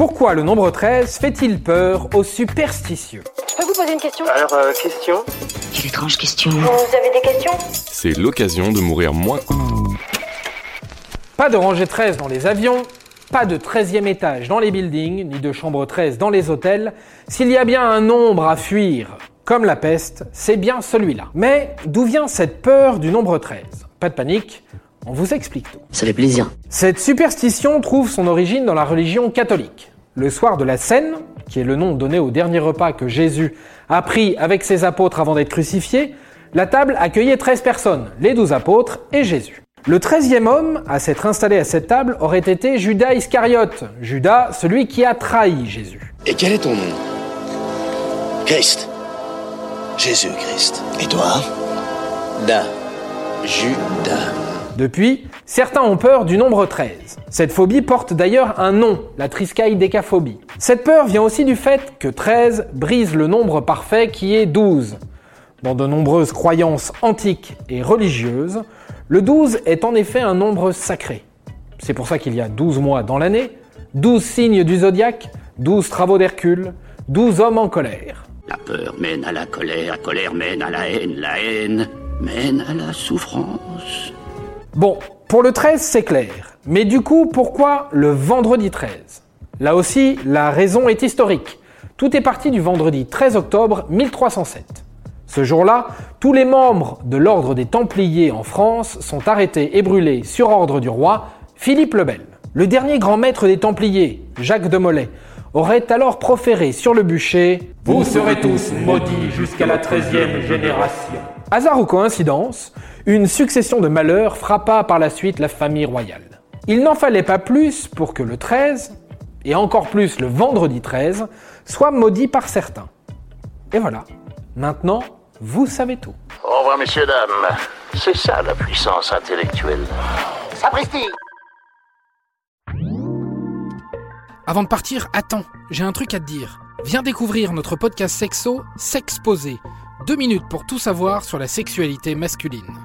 Pourquoi le nombre 13 fait-il peur aux superstitieux Je peux vous poser une question Alors, euh, question Quelle étrange question. Vous avez des questions C'est l'occasion de mourir moins. Pas de rangée 13 dans les avions, pas de 13e étage dans les buildings, ni de chambre 13 dans les hôtels. S'il y a bien un nombre à fuir, comme la peste, c'est bien celui-là. Mais d'où vient cette peur du nombre 13 Pas de panique, on vous explique tout. Ça fait plaisir. Cette superstition trouve son origine dans la religion catholique. Le soir de la Seine, qui est le nom donné au dernier repas que Jésus a pris avec ses apôtres avant d'être crucifié, la table accueillait 13 personnes, les 12 apôtres et Jésus. Le treizième homme à s'être installé à cette table aurait été Judas Iscariote, Judas, celui qui a trahi Jésus. Et quel est ton nom? Christ. Jésus-Christ. Et toi? Da. Judas. Depuis, certains ont peur du nombre 13. Cette phobie porte d'ailleurs un nom, la triskaïdécaphobie. Cette peur vient aussi du fait que 13 brise le nombre parfait qui est 12. Dans de nombreuses croyances antiques et religieuses, le 12 est en effet un nombre sacré. C'est pour ça qu'il y a 12 mois dans l'année, 12 signes du zodiaque, 12 travaux d'Hercule, 12 hommes en colère. La peur mène à la colère, la colère mène à la haine, la haine mène à la souffrance. Bon, pour le 13, c'est clair. Mais du coup, pourquoi le vendredi 13 Là aussi, la raison est historique. Tout est parti du vendredi 13 octobre 1307. Ce jour-là, tous les membres de l'ordre des Templiers en France sont arrêtés et brûlés sur ordre du roi Philippe le Bel. Le dernier grand maître des Templiers, Jacques de Molay, aurait alors proféré sur le bûcher Vous serez tous maudits jusqu'à la treizième génération. Hasard ou coïncidence, une succession de malheurs frappa par la suite la famille royale. Il n'en fallait pas plus pour que le 13, et encore plus le vendredi 13, soit maudit par certains. Et voilà, maintenant, vous savez tout. Au revoir, messieurs, dames. C'est ça la puissance intellectuelle. Sapristi Avant de partir, attends, j'ai un truc à te dire. Viens découvrir notre podcast sexo, S'exposer. Deux minutes pour tout savoir sur la sexualité masculine.